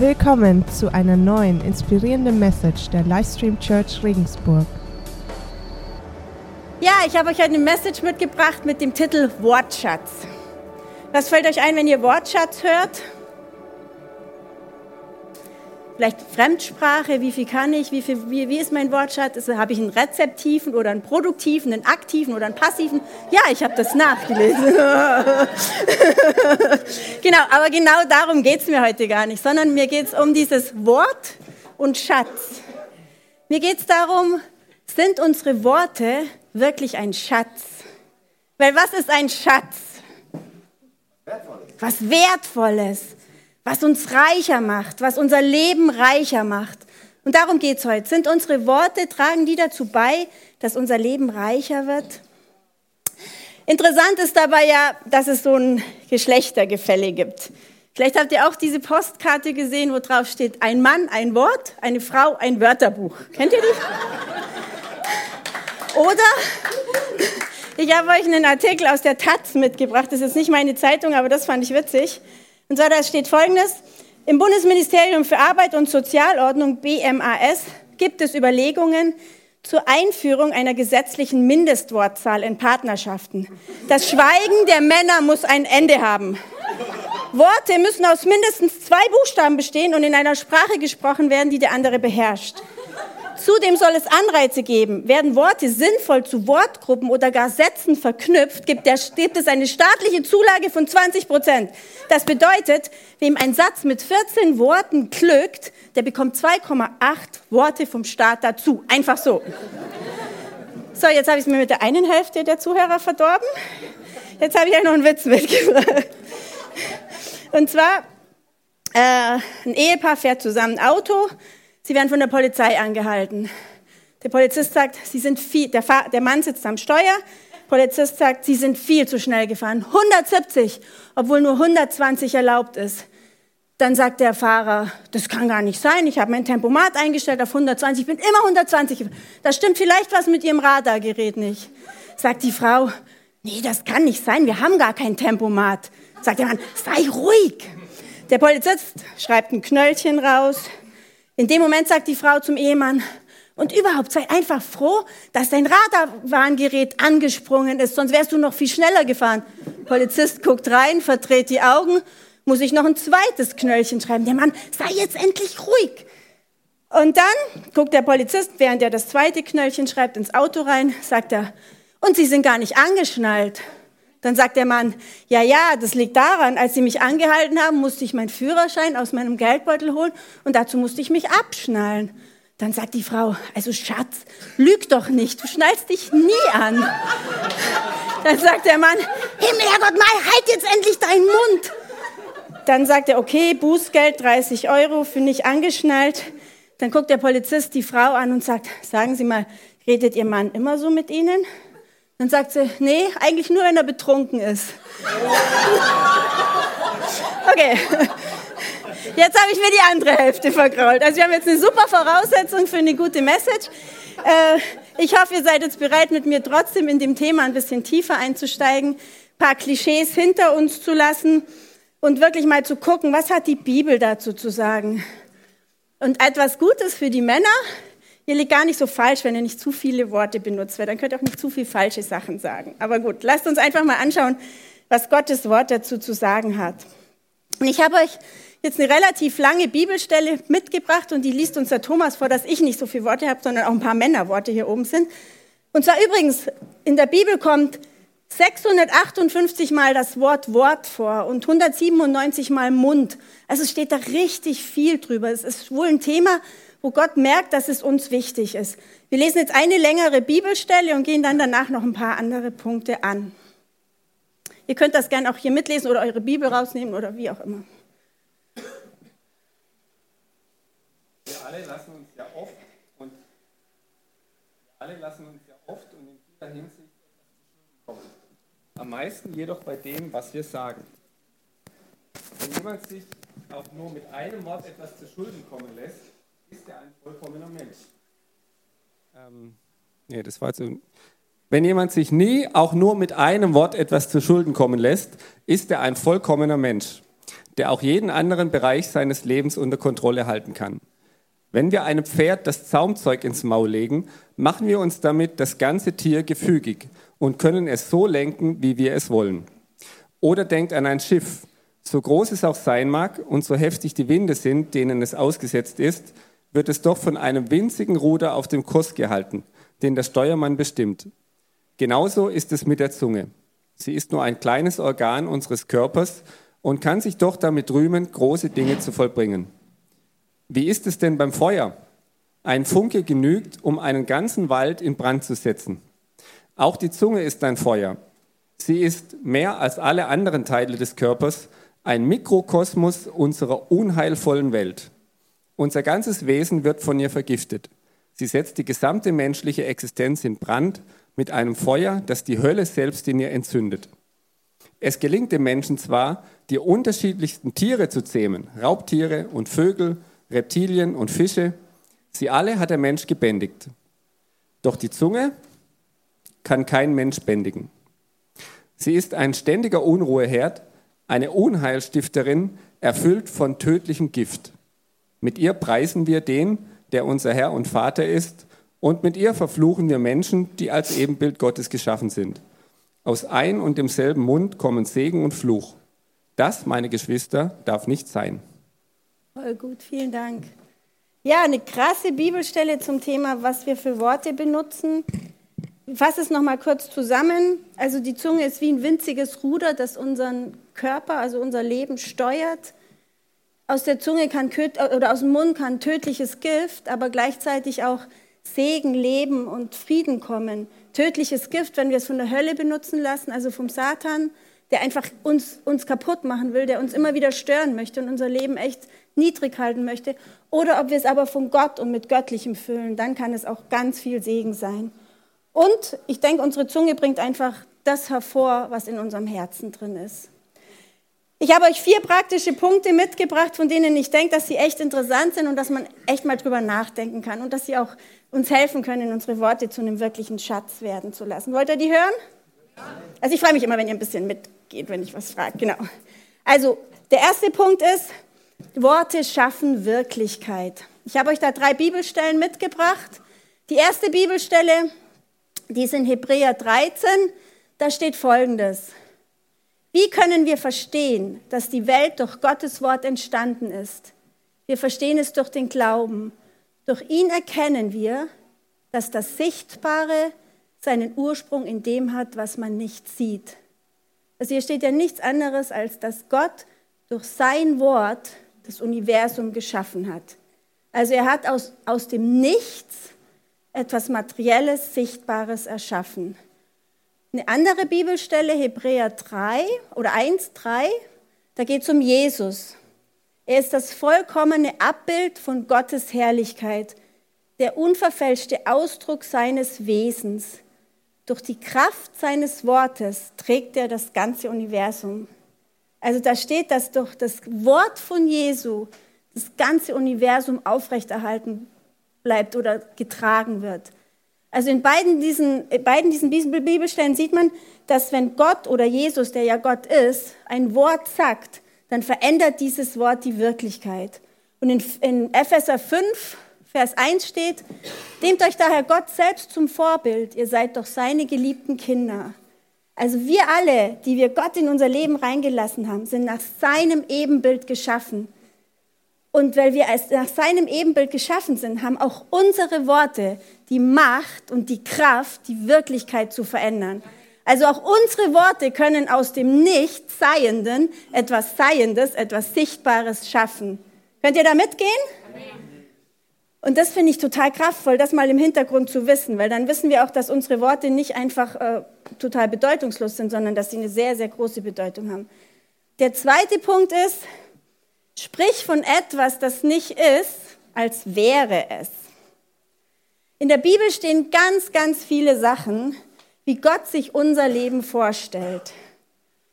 Willkommen zu einer neuen inspirierenden Message der Livestream Church Regensburg. Ja, ich habe euch eine Message mitgebracht mit dem Titel Wortschatz. Was fällt euch ein, wenn ihr Wortschatz hört? Vielleicht Fremdsprache, wie viel kann ich, wie, viel, wie, wie ist mein Wortschatz? Also, habe ich einen rezeptiven oder einen produktiven, einen aktiven oder einen passiven? Ja, ich habe das nachgelesen. genau, aber genau darum geht es mir heute gar nicht, sondern mir geht es um dieses Wort und Schatz. Mir geht es darum, sind unsere Worte wirklich ein Schatz? Weil was ist ein Schatz? Was Wertvolles was uns reicher macht, was unser Leben reicher macht. Und darum geht es heute. Sind unsere Worte, tragen die dazu bei, dass unser Leben reicher wird? Interessant ist dabei ja, dass es so ein Geschlechtergefälle gibt. Vielleicht habt ihr auch diese Postkarte gesehen, wo drauf steht, ein Mann, ein Wort, eine Frau, ein Wörterbuch. Kennt ihr die? Oder ich habe euch einen Artikel aus der Taz mitgebracht. Das ist nicht meine Zeitung, aber das fand ich witzig. Und zwar, da steht Folgendes. Im Bundesministerium für Arbeit und Sozialordnung, BMAS, gibt es Überlegungen zur Einführung einer gesetzlichen Mindestwortzahl in Partnerschaften. Das Schweigen der Männer muss ein Ende haben. Worte müssen aus mindestens zwei Buchstaben bestehen und in einer Sprache gesprochen werden, die der andere beherrscht. Zudem soll es Anreize geben. Werden Worte sinnvoll zu Wortgruppen oder gar Sätzen verknüpft, gibt, der, gibt es eine staatliche Zulage von 20 Prozent. Das bedeutet, wem ein Satz mit 14 Worten glückt, der bekommt 2,8 Worte vom Staat dazu. Einfach so. So, jetzt habe ich es mir mit der einen Hälfte der Zuhörer verdorben. Jetzt habe ich euch noch einen Witz mitgebracht. Und zwar, äh, ein Ehepaar fährt zusammen Auto Sie werden von der Polizei angehalten. Der Polizist sagt, Sie sind viel, der, der Mann sitzt am Steuer. Der Polizist sagt, Sie sind viel zu schnell gefahren. 170, obwohl nur 120 erlaubt ist. Dann sagt der Fahrer, das kann gar nicht sein. Ich habe mein Tempomat eingestellt auf 120. Ich bin immer 120. Da stimmt vielleicht was mit Ihrem Radargerät nicht. Sagt die Frau, nee, das kann nicht sein. Wir haben gar kein Tempomat. Sagt der Mann, sei ruhig. Der Polizist schreibt ein Knöllchen raus, in dem Moment sagt die Frau zum Ehemann, und überhaupt sei einfach froh, dass dein Radarwarngerät angesprungen ist, sonst wärst du noch viel schneller gefahren. Polizist guckt rein, verdreht die Augen, muss ich noch ein zweites Knöllchen schreiben. Der Mann, sei jetzt endlich ruhig. Und dann guckt der Polizist, während er das zweite Knöllchen schreibt, ins Auto rein, sagt er, und Sie sind gar nicht angeschnallt. Dann sagt der Mann, ja, ja, das liegt daran, als Sie mich angehalten haben, musste ich meinen Führerschein aus meinem Geldbeutel holen und dazu musste ich mich abschnallen. Dann sagt die Frau, also Schatz, lüg doch nicht, du schnallst dich nie an. Dann sagt der Mann, Himmel, Herrgott, mal, halt jetzt endlich deinen Mund. Dann sagt er, okay, Bußgeld 30 Euro für nicht angeschnallt. Dann guckt der Polizist die Frau an und sagt, sagen Sie mal, redet Ihr Mann immer so mit Ihnen? Dann sagt sie, nee, eigentlich nur, wenn er betrunken ist. Okay, jetzt habe ich mir die andere Hälfte vergrault. Also wir haben jetzt eine super Voraussetzung für eine gute Message. Äh, ich hoffe, ihr seid jetzt bereit, mit mir trotzdem in dem Thema ein bisschen tiefer einzusteigen, ein paar Klischees hinter uns zu lassen und wirklich mal zu gucken, was hat die Bibel dazu zu sagen. Und etwas Gutes für die Männer, Ihr liegt gar nicht so falsch, wenn ihr nicht zu viele Worte benutzt, weil dann könnt ihr auch nicht zu viel falsche Sachen sagen. Aber gut, lasst uns einfach mal anschauen, was Gottes Wort dazu zu sagen hat. Und ich habe euch jetzt eine relativ lange Bibelstelle mitgebracht und die liest uns der Thomas vor, dass ich nicht so viele Worte habe, sondern auch ein paar Männerworte hier oben sind. Und zwar übrigens, in der Bibel kommt 658 Mal das Wort Wort vor und 197 Mal Mund. Also steht da richtig viel drüber. Es ist wohl ein Thema, wo Gott merkt, dass es uns wichtig ist. Wir lesen jetzt eine längere Bibelstelle und gehen dann danach noch ein paar andere Punkte an. Ihr könnt das gerne auch hier mitlesen oder eure Bibel rausnehmen oder wie auch immer. Wir alle lassen uns ja oft und alle lassen uns ja oft und in vieler Hinsicht kommen. Am meisten jedoch bei dem, was wir sagen. Wenn jemand sich auch nur mit einem Wort etwas zu Schulden kommen lässt, ist er ein vollkommener Mensch. Ähm, nee, das war so. Wenn jemand sich nie auch nur mit einem Wort etwas zu Schulden kommen lässt, ist er ein vollkommener Mensch. der auch jeden anderen Bereich seines Lebens unter Kontrolle halten kann. Wenn wir einem Pferd das Zaumzeug ins Maul legen, machen wir uns damit das ganze Tier gefügig und können es so lenken, wie wir es wollen. Oder denkt an ein Schiff. So groß es auch sein mag und so heftig die Winde sind, denen es ausgesetzt ist, wird es doch von einem winzigen Ruder auf dem Kurs gehalten, den der Steuermann bestimmt. Genauso ist es mit der Zunge. Sie ist nur ein kleines Organ unseres Körpers und kann sich doch damit rühmen, große Dinge zu vollbringen. Wie ist es denn beim Feuer? Ein Funke genügt, um einen ganzen Wald in Brand zu setzen. Auch die Zunge ist ein Feuer. Sie ist mehr als alle anderen Teile des Körpers ein Mikrokosmos unserer unheilvollen Welt. Unser ganzes Wesen wird von ihr vergiftet. Sie setzt die gesamte menschliche Existenz in Brand mit einem Feuer, das die Hölle selbst in ihr entzündet. Es gelingt dem Menschen zwar, die unterschiedlichsten Tiere zu zähmen, Raubtiere und Vögel, Reptilien und Fische, sie alle hat der Mensch gebändigt. Doch die Zunge kann kein Mensch bändigen. Sie ist ein ständiger Unruheherd, eine Unheilstifterin, erfüllt von tödlichem Gift. Mit ihr preisen wir den, der unser Herr und Vater ist, und mit ihr verfluchen wir Menschen, die als Ebenbild Gottes geschaffen sind. Aus ein und demselben Mund kommen Segen und Fluch. Das, meine Geschwister, darf nicht sein. Voll gut, vielen Dank. Ja, eine krasse Bibelstelle zum Thema, was wir für Worte benutzen. Ich fasse es nochmal kurz zusammen. Also die Zunge ist wie ein winziges Ruder, das unseren Körper, also unser Leben steuert. Aus der Zunge kann oder aus dem Mund kann tödliches Gift, aber gleichzeitig auch Segen, Leben und Frieden kommen. Tödliches Gift, wenn wir es von der Hölle benutzen lassen, also vom Satan, der einfach uns, uns kaputt machen will, der uns immer wieder stören möchte und unser Leben echt niedrig halten möchte. Oder ob wir es aber von Gott und mit Göttlichem füllen, dann kann es auch ganz viel Segen sein. Und ich denke, unsere Zunge bringt einfach das hervor, was in unserem Herzen drin ist. Ich habe euch vier praktische Punkte mitgebracht, von denen ich denke, dass sie echt interessant sind und dass man echt mal drüber nachdenken kann und dass sie auch uns helfen können, unsere Worte zu einem wirklichen Schatz werden zu lassen. Wollt ihr die hören? Also ich freue mich immer, wenn ihr ein bisschen mitgeht, wenn ich was frage. Genau. Also der erste Punkt ist, Worte schaffen Wirklichkeit. Ich habe euch da drei Bibelstellen mitgebracht. Die erste Bibelstelle, die ist in Hebräer 13. Da steht Folgendes. Wie können wir verstehen, dass die Welt durch Gottes Wort entstanden ist? Wir verstehen es durch den Glauben. Durch ihn erkennen wir, dass das Sichtbare seinen Ursprung in dem hat, was man nicht sieht. Also hier steht ja nichts anderes, als dass Gott durch sein Wort das Universum geschaffen hat. Also er hat aus, aus dem Nichts etwas Materielles, Sichtbares erschaffen. Eine andere Bibelstelle, Hebräer 3 oder 1, 3, da geht es um Jesus. Er ist das vollkommene Abbild von Gottes Herrlichkeit, der unverfälschte Ausdruck seines Wesens. Durch die Kraft seines Wortes trägt er das ganze Universum. Also da steht, dass durch das Wort von Jesu das ganze Universum aufrechterhalten bleibt oder getragen wird. Also in beiden diesen, in beiden diesen Bibelstellen sieht man, dass wenn Gott oder Jesus, der ja Gott ist, ein Wort sagt, dann verändert dieses Wort die Wirklichkeit. Und in, in Epheser 5, Vers 1 steht, nehmt euch daher Gott selbst zum Vorbild, ihr seid doch seine geliebten Kinder. Also wir alle, die wir Gott in unser Leben reingelassen haben, sind nach seinem Ebenbild geschaffen. Und weil wir als nach seinem Ebenbild geschaffen sind, haben auch unsere Worte die Macht und die Kraft, die Wirklichkeit zu verändern. Also auch unsere Worte können aus dem Nicht-Seienden etwas Seiendes, etwas Sichtbares schaffen. Könnt ihr da mitgehen? Und das finde ich total kraftvoll, das mal im Hintergrund zu wissen, weil dann wissen wir auch, dass unsere Worte nicht einfach äh, total bedeutungslos sind, sondern dass sie eine sehr, sehr große Bedeutung haben. Der zweite Punkt ist, Sprich von etwas, das nicht ist, als wäre es. In der Bibel stehen ganz, ganz viele Sachen, wie Gott sich unser Leben vorstellt.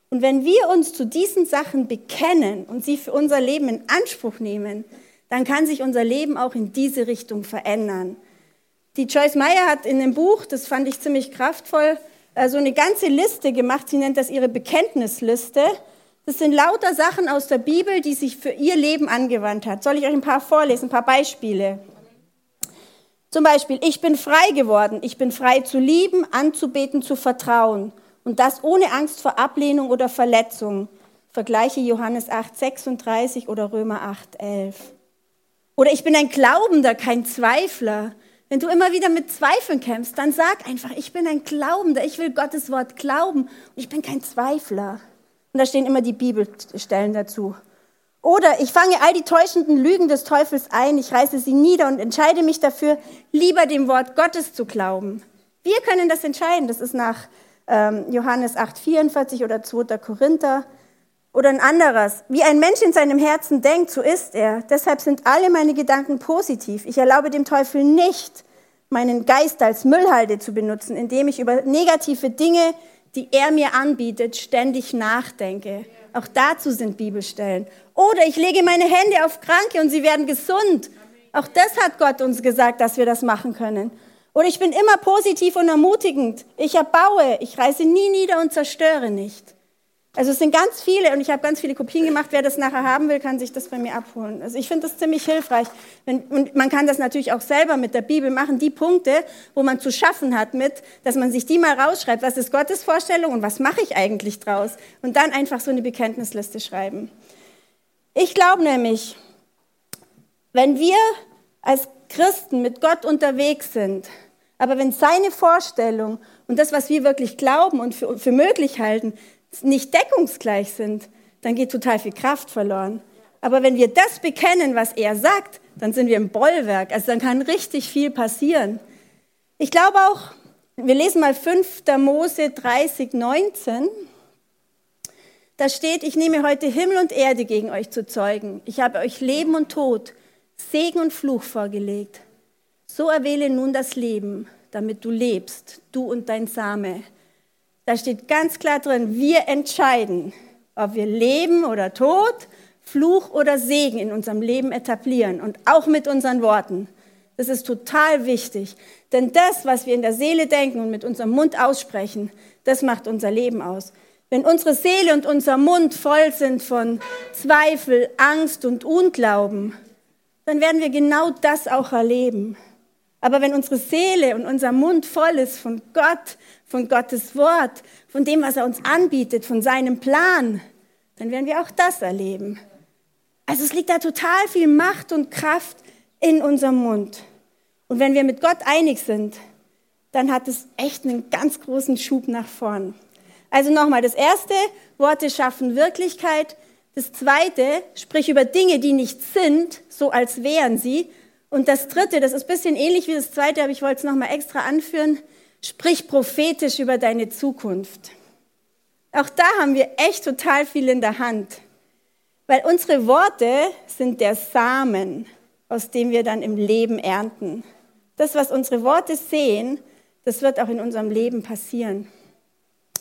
Und wenn wir uns zu diesen Sachen bekennen und sie für unser Leben in Anspruch nehmen, dann kann sich unser Leben auch in diese Richtung verändern. Die Joyce Meyer hat in dem Buch, das fand ich ziemlich kraftvoll, so eine ganze Liste gemacht. Sie nennt das ihre Bekenntnisliste. Das sind lauter Sachen aus der Bibel, die sich für ihr Leben angewandt hat. Soll ich euch ein paar vorlesen, ein paar Beispiele? Zum Beispiel, ich bin frei geworden. Ich bin frei zu lieben, anzubeten, zu vertrauen. Und das ohne Angst vor Ablehnung oder Verletzung. Vergleiche Johannes 8, 36 oder Römer 8, 11. Oder ich bin ein Glaubender, kein Zweifler. Wenn du immer wieder mit Zweifeln kämpfst, dann sag einfach, ich bin ein Glaubender, ich will Gottes Wort glauben und ich bin kein Zweifler. Und da stehen immer die Bibelstellen dazu. Oder ich fange all die täuschenden Lügen des Teufels ein, ich reiße sie nieder und entscheide mich dafür, lieber dem Wort Gottes zu glauben. Wir können das entscheiden. Das ist nach ähm, Johannes 8,44 oder 2. Korinther. Oder ein anderes. Wie ein Mensch in seinem Herzen denkt, so ist er. Deshalb sind alle meine Gedanken positiv. Ich erlaube dem Teufel nicht, meinen Geist als Müllhalde zu benutzen, indem ich über negative Dinge, die er mir anbietet, ständig nachdenke. Auch dazu sind Bibelstellen. Oder ich lege meine Hände auf Kranke und sie werden gesund. Auch das hat Gott uns gesagt, dass wir das machen können. Oder ich bin immer positiv und ermutigend. Ich erbaue, ich reiße nie nieder und zerstöre nicht. Also es sind ganz viele und ich habe ganz viele Kopien gemacht. Wer das nachher haben will, kann sich das bei mir abholen. Also ich finde das ziemlich hilfreich. Und man kann das natürlich auch selber mit der Bibel machen. Die Punkte, wo man zu schaffen hat mit, dass man sich die mal rausschreibt. Was ist Gottes Vorstellung und was mache ich eigentlich draus? Und dann einfach so eine Bekenntnisliste schreiben. Ich glaube nämlich, wenn wir als Christen mit Gott unterwegs sind, aber wenn seine Vorstellung und das, was wir wirklich glauben und für, für möglich halten, nicht deckungsgleich sind, dann geht total viel Kraft verloren. Aber wenn wir das bekennen, was er sagt, dann sind wir im Bollwerk. Also dann kann richtig viel passieren. Ich glaube auch, wir lesen mal 5. Mose 30, 19. Da steht, ich nehme heute Himmel und Erde gegen euch zu Zeugen. Ich habe euch Leben und Tod, Segen und Fluch vorgelegt. So erwähle nun das Leben, damit du lebst, du und dein Same da steht ganz klar drin, wir entscheiden, ob wir Leben oder Tod, Fluch oder Segen in unserem Leben etablieren und auch mit unseren Worten. Das ist total wichtig, denn das, was wir in der Seele denken und mit unserem Mund aussprechen, das macht unser Leben aus. Wenn unsere Seele und unser Mund voll sind von Zweifel, Angst und Unglauben, dann werden wir genau das auch erleben. Aber wenn unsere Seele und unser Mund voll ist von Gott, von Gottes Wort, von dem, was er uns anbietet, von seinem Plan, dann werden wir auch das erleben. Also es liegt da total viel Macht und Kraft in unserem Mund. Und wenn wir mit Gott einig sind, dann hat es echt einen ganz großen Schub nach vorn. Also nochmal, das erste, Worte schaffen Wirklichkeit. Das zweite, sprich über Dinge, die nicht sind, so als wären sie. Und das dritte, das ist ein bisschen ähnlich wie das zweite, aber ich wollte es nochmal extra anführen, Sprich prophetisch über deine Zukunft. Auch da haben wir echt total viel in der Hand, weil unsere Worte sind der Samen, aus dem wir dann im Leben ernten. Das, was unsere Worte sehen, das wird auch in unserem Leben passieren.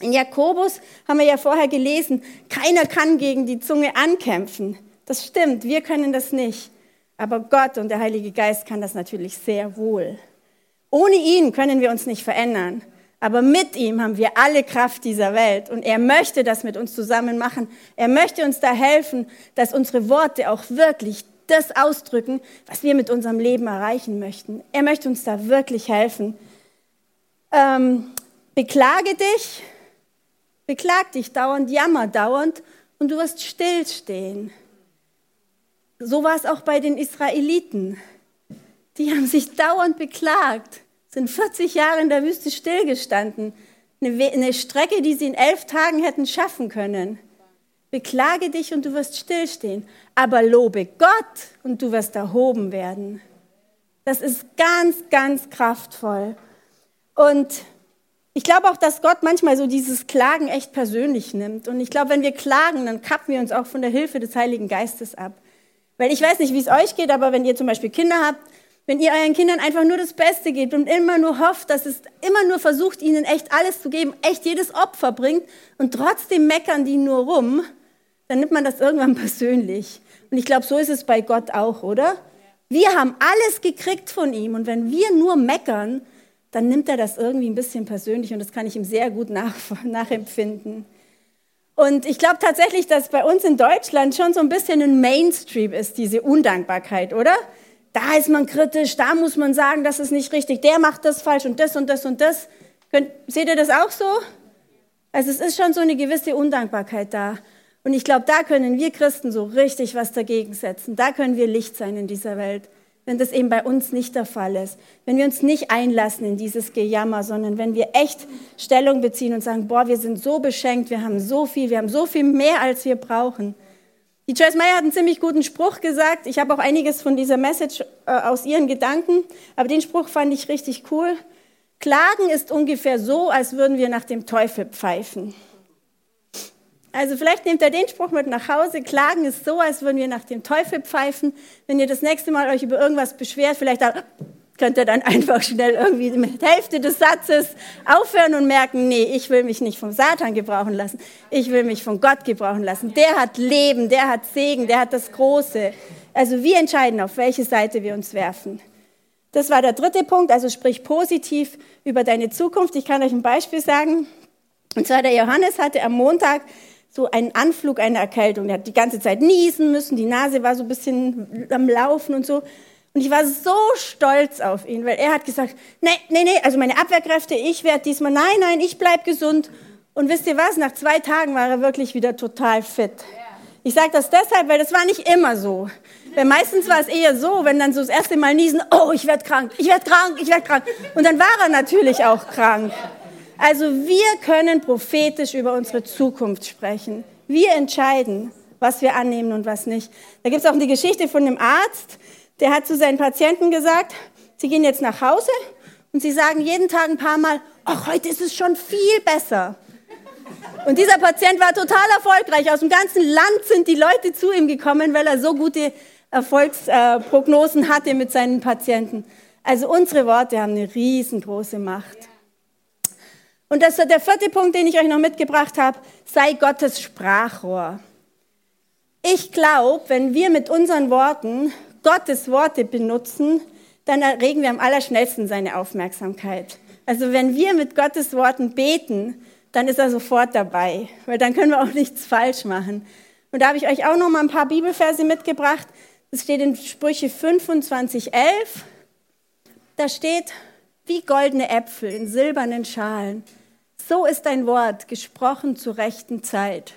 In Jakobus haben wir ja vorher gelesen, keiner kann gegen die Zunge ankämpfen. Das stimmt, wir können das nicht. Aber Gott und der Heilige Geist kann das natürlich sehr wohl. Ohne ihn können wir uns nicht verändern. Aber mit ihm haben wir alle Kraft dieser Welt und er möchte das mit uns zusammen machen. Er möchte uns da helfen, dass unsere Worte auch wirklich das ausdrücken, was wir mit unserem Leben erreichen möchten. Er möchte uns da wirklich helfen. Ähm, beklage dich, beklag dich dauernd, jammer dauernd und du wirst stillstehen. So war es auch bei den Israeliten. Die haben sich dauernd beklagt sind 40 Jahre in der Wüste stillgestanden. Eine, eine Strecke, die sie in elf Tagen hätten schaffen können. Beklage dich und du wirst stillstehen. Aber lobe Gott und du wirst erhoben werden. Das ist ganz, ganz kraftvoll. Und ich glaube auch, dass Gott manchmal so dieses Klagen echt persönlich nimmt. Und ich glaube, wenn wir klagen, dann kappen wir uns auch von der Hilfe des Heiligen Geistes ab. Weil ich weiß nicht, wie es euch geht, aber wenn ihr zum Beispiel Kinder habt, wenn ihr euren Kindern einfach nur das Beste gebt und immer nur hofft, dass es immer nur versucht, ihnen echt alles zu geben, echt jedes Opfer bringt und trotzdem meckern die nur rum, dann nimmt man das irgendwann persönlich. Und ich glaube, so ist es bei Gott auch, oder? Wir haben alles gekriegt von ihm und wenn wir nur meckern, dann nimmt er das irgendwie ein bisschen persönlich und das kann ich ihm sehr gut nach, nachempfinden. Und ich glaube tatsächlich, dass bei uns in Deutschland schon so ein bisschen ein Mainstream ist, diese Undankbarkeit, oder? Da ist man kritisch, da muss man sagen, das ist nicht richtig, der macht das falsch und das und das und das. Könnt, seht ihr das auch so? Also es ist schon so eine gewisse Undankbarkeit da. Und ich glaube, da können wir Christen so richtig was dagegen setzen. Da können wir Licht sein in dieser Welt wenn das eben bei uns nicht der Fall ist. Wenn wir uns nicht einlassen in dieses Gejammer, sondern wenn wir echt Stellung beziehen und sagen, boah, wir sind so beschenkt, wir haben so viel, wir haben so viel mehr, als wir brauchen. Die Joyce Meyer hat einen ziemlich guten Spruch gesagt. Ich habe auch einiges von dieser Message äh, aus ihren Gedanken, aber den Spruch fand ich richtig cool. Klagen ist ungefähr so, als würden wir nach dem Teufel pfeifen. Also vielleicht nehmt ihr den Spruch mit nach Hause. Klagen ist so, als würden wir nach dem Teufel pfeifen. Wenn ihr das nächste Mal euch über irgendwas beschwert, vielleicht könnt ihr dann einfach schnell irgendwie mit Hälfte des Satzes aufhören und merken, nee, ich will mich nicht vom Satan gebrauchen lassen. Ich will mich von Gott gebrauchen lassen. Der hat Leben, der hat Segen, der hat das Große. Also wir entscheiden, auf welche Seite wir uns werfen. Das war der dritte Punkt, also sprich positiv über deine Zukunft. Ich kann euch ein Beispiel sagen. Und zwar der Johannes hatte am Montag so einen Anflug einer Erkältung. Der hat die ganze Zeit niesen müssen, die Nase war so ein bisschen am Laufen und so. Und ich war so stolz auf ihn, weil er hat gesagt, nee, nee, nee, also meine Abwehrkräfte, ich werde diesmal, nein, nein, ich bleib gesund. Und wisst ihr was, nach zwei Tagen war er wirklich wieder total fit. Ich sage das deshalb, weil das war nicht immer so. Weil meistens war es eher so, wenn dann so das erste Mal niesen, oh, ich werde krank, ich werde krank, ich werde krank. Und dann war er natürlich auch krank. Also wir können prophetisch über unsere Zukunft sprechen. Wir entscheiden, was wir annehmen und was nicht. Da gibt es auch eine Geschichte von einem Arzt, der hat zu seinen Patienten gesagt, sie gehen jetzt nach Hause und sie sagen jeden Tag ein paar Mal, ach, heute ist es schon viel besser. Und dieser Patient war total erfolgreich. Aus dem ganzen Land sind die Leute zu ihm gekommen, weil er so gute Erfolgsprognosen hatte mit seinen Patienten. Also unsere Worte haben eine riesengroße Macht. Und das ist der vierte Punkt, den ich euch noch mitgebracht habe, sei Gottes Sprachrohr. Ich glaube, wenn wir mit unseren Worten Gottes Worte benutzen, dann erregen wir am allerschnellsten seine Aufmerksamkeit. Also wenn wir mit Gottes Worten beten, dann ist er sofort dabei, weil dann können wir auch nichts falsch machen. Und da habe ich euch auch noch mal ein paar Bibelverse mitgebracht. Das steht in Sprüche 25, 11. Da steht, wie goldene Äpfel in silbernen Schalen so ist dein Wort gesprochen zur rechten Zeit.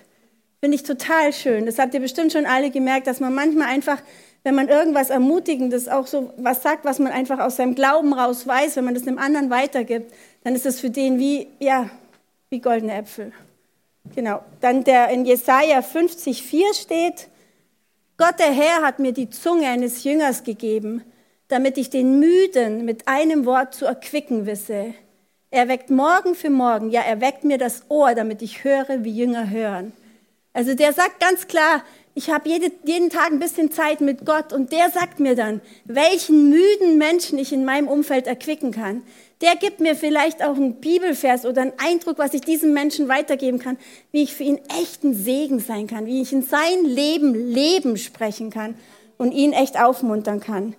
Finde ich total schön. Das habt ihr bestimmt schon alle gemerkt, dass man manchmal einfach, wenn man irgendwas Ermutigendes, auch so was sagt, was man einfach aus seinem Glauben raus weiß, wenn man das einem anderen weitergibt, dann ist es für den wie, ja, wie goldene Äpfel. Genau. Dann der in Jesaja 50,4 steht, Gott der Herr hat mir die Zunge eines Jüngers gegeben, damit ich den Müden mit einem Wort zu erquicken wisse. Er weckt morgen für morgen, ja, er weckt mir das Ohr, damit ich höre, wie Jünger hören. Also der sagt ganz klar, ich habe jede, jeden Tag ein bisschen Zeit mit Gott und der sagt mir dann, welchen müden Menschen ich in meinem Umfeld erquicken kann. Der gibt mir vielleicht auch einen Bibelvers oder einen Eindruck, was ich diesem Menschen weitergeben kann, wie ich für ihn echten Segen sein kann, wie ich in sein Leben Leben sprechen kann und ihn echt aufmuntern kann.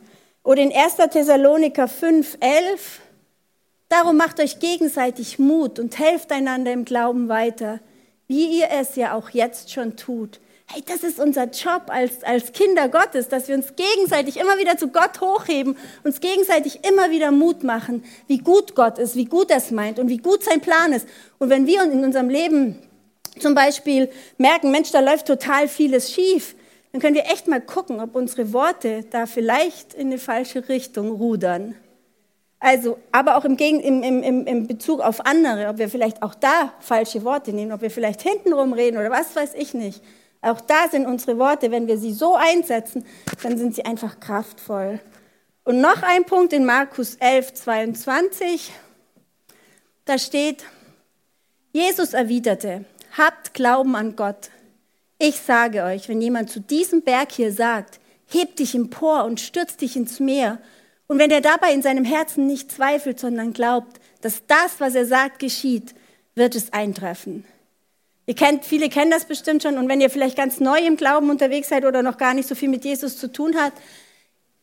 Oder in 1. Thessaloniker 5, 11, Darum macht euch gegenseitig Mut und helft einander im Glauben weiter, wie ihr es ja auch jetzt schon tut. Hey, das ist unser Job als, als Kinder Gottes, dass wir uns gegenseitig immer wieder zu Gott hochheben, uns gegenseitig immer wieder Mut machen, wie gut Gott ist, wie gut er es meint und wie gut sein Plan ist. Und wenn wir in unserem Leben zum Beispiel merken, Mensch, da läuft total vieles schief, dann können wir echt mal gucken, ob unsere Worte da vielleicht in eine falsche Richtung rudern. Also, aber auch im, Gegen, im, im, im Bezug auf andere, ob wir vielleicht auch da falsche Worte nehmen, ob wir vielleicht hintenrum reden oder was weiß ich nicht. Auch da sind unsere Worte, wenn wir sie so einsetzen, dann sind sie einfach kraftvoll. Und noch ein Punkt in Markus 11, 22, da steht, Jesus erwiderte, habt Glauben an Gott. Ich sage euch, wenn jemand zu diesem Berg hier sagt, heb dich empor und stürz dich ins Meer, und wenn er dabei in seinem Herzen nicht zweifelt, sondern glaubt, dass das, was er sagt, geschieht, wird es eintreffen. Ihr kennt, viele kennen das bestimmt schon. Und wenn ihr vielleicht ganz neu im Glauben unterwegs seid oder noch gar nicht so viel mit Jesus zu tun habt,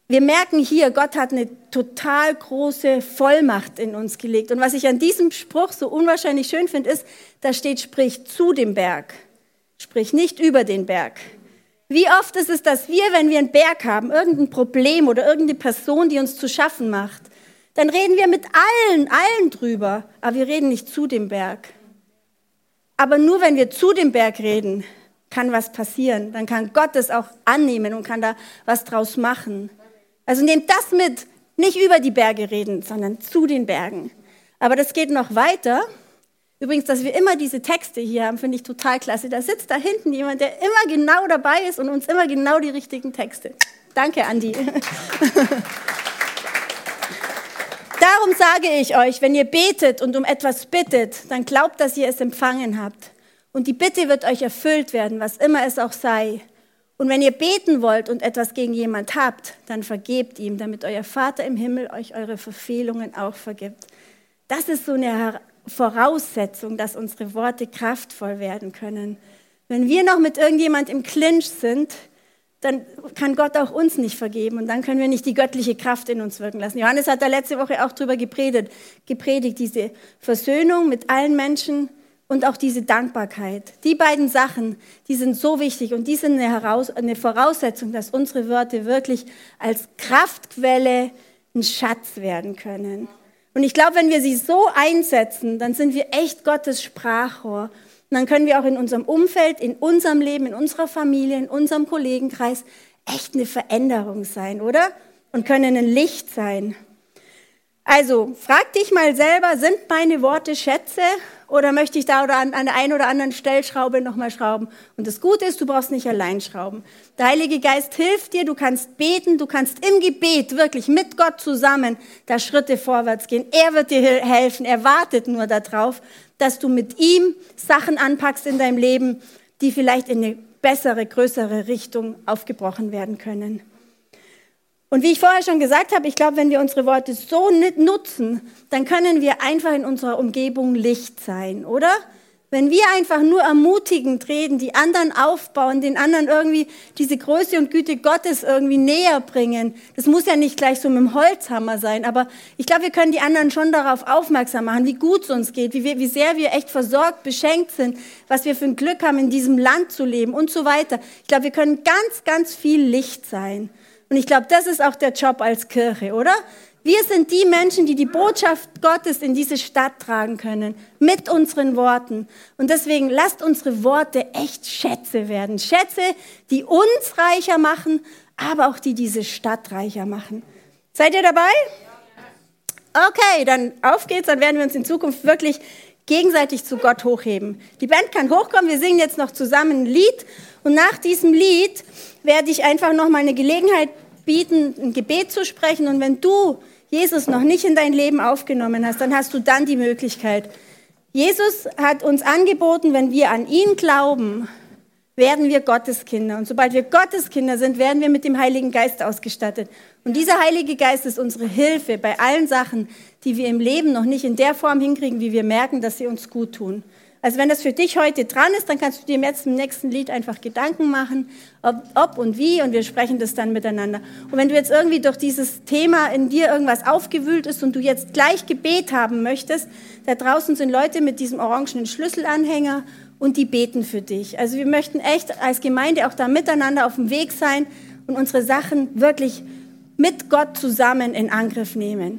wir merken hier, Gott hat eine total große Vollmacht in uns gelegt. Und was ich an diesem Spruch so unwahrscheinlich schön finde, ist, da steht, sprich zu dem Berg. Sprich nicht über den Berg. Wie oft ist es, dass wir, wenn wir einen Berg haben, irgendein Problem oder irgendeine Person, die uns zu schaffen macht, dann reden wir mit allen, allen drüber, aber wir reden nicht zu dem Berg. Aber nur wenn wir zu dem Berg reden, kann was passieren. Dann kann Gott es auch annehmen und kann da was draus machen. Also nehmt das mit, nicht über die Berge reden, sondern zu den Bergen. Aber das geht noch weiter. Übrigens, dass wir immer diese Texte hier haben, finde ich total klasse. Da sitzt da hinten jemand, der immer genau dabei ist und uns immer genau die richtigen Texte. Danke, Andi. Darum sage ich euch, wenn ihr betet und um etwas bittet, dann glaubt, dass ihr es empfangen habt. Und die Bitte wird euch erfüllt werden, was immer es auch sei. Und wenn ihr beten wollt und etwas gegen jemand habt, dann vergebt ihm, damit euer Vater im Himmel euch eure Verfehlungen auch vergibt. Das ist so eine Voraussetzung, dass unsere Worte kraftvoll werden können. Wenn wir noch mit irgendjemand im Clinch sind, dann kann Gott auch uns nicht vergeben und dann können wir nicht die göttliche Kraft in uns wirken lassen. Johannes hat da letzte Woche auch drüber gepredigt, gepredigt, diese Versöhnung mit allen Menschen und auch diese Dankbarkeit. Die beiden Sachen, die sind so wichtig und die sind eine, Heraus eine Voraussetzung, dass unsere Worte wirklich als Kraftquelle ein Schatz werden können. Und ich glaube, wenn wir sie so einsetzen, dann sind wir echt Gottes Sprachrohr. Und dann können wir auch in unserem Umfeld, in unserem Leben, in unserer Familie, in unserem Kollegenkreis echt eine Veränderung sein, oder? Und können ein Licht sein. Also, frag dich mal selber, sind meine Worte Schätze oder möchte ich da oder an, an der einen oder anderen Stellschraube nochmal schrauben? Und das Gute ist, du brauchst nicht allein schrauben. Der Heilige Geist hilft dir, du kannst beten, du kannst im Gebet wirklich mit Gott zusammen da Schritte vorwärts gehen. Er wird dir helfen, er wartet nur darauf, dass du mit ihm Sachen anpackst in deinem Leben, die vielleicht in eine bessere, größere Richtung aufgebrochen werden können. Und wie ich vorher schon gesagt habe, ich glaube, wenn wir unsere Worte so nutzen, dann können wir einfach in unserer Umgebung Licht sein, oder? Wenn wir einfach nur ermutigend reden, die anderen aufbauen, den anderen irgendwie diese Größe und Güte Gottes irgendwie näher bringen, das muss ja nicht gleich so mit dem Holzhammer sein, aber ich glaube, wir können die anderen schon darauf aufmerksam machen, wie gut es uns geht, wie, wir, wie sehr wir echt versorgt, beschenkt sind, was wir für ein Glück haben, in diesem Land zu leben und so weiter. Ich glaube, wir können ganz, ganz viel Licht sein. Und ich glaube, das ist auch der Job als Kirche, oder? Wir sind die Menschen, die die Botschaft Gottes in diese Stadt tragen können, mit unseren Worten. Und deswegen lasst unsere Worte echt Schätze werden. Schätze, die uns reicher machen, aber auch die diese Stadt reicher machen. Seid ihr dabei? Okay, dann auf geht's, dann werden wir uns in Zukunft wirklich gegenseitig zu Gott hochheben. Die Band kann hochkommen, wir singen jetzt noch zusammen ein Lied und nach diesem Lied werde ich einfach noch mal eine Gelegenheit bieten, ein Gebet zu sprechen. Und wenn du Jesus noch nicht in dein Leben aufgenommen hast, dann hast du dann die Möglichkeit. Jesus hat uns angeboten, wenn wir an ihn glauben, werden wir Gottes Kinder. Und sobald wir Gottes Kinder sind, werden wir mit dem Heiligen Geist ausgestattet. Und dieser Heilige Geist ist unsere Hilfe bei allen Sachen, die wir im Leben noch nicht in der Form hinkriegen, wie wir merken, dass sie uns gut tun. Also wenn das für dich heute dran ist, dann kannst du dir jetzt im nächsten Lied einfach Gedanken machen, ob, ob, und wie, und wir sprechen das dann miteinander. Und wenn du jetzt irgendwie durch dieses Thema in dir irgendwas aufgewühlt ist und du jetzt gleich Gebet haben möchtest, da draußen sind Leute mit diesem orangenen Schlüsselanhänger und die beten für dich. Also wir möchten echt als Gemeinde auch da miteinander auf dem Weg sein und unsere Sachen wirklich mit Gott zusammen in Angriff nehmen.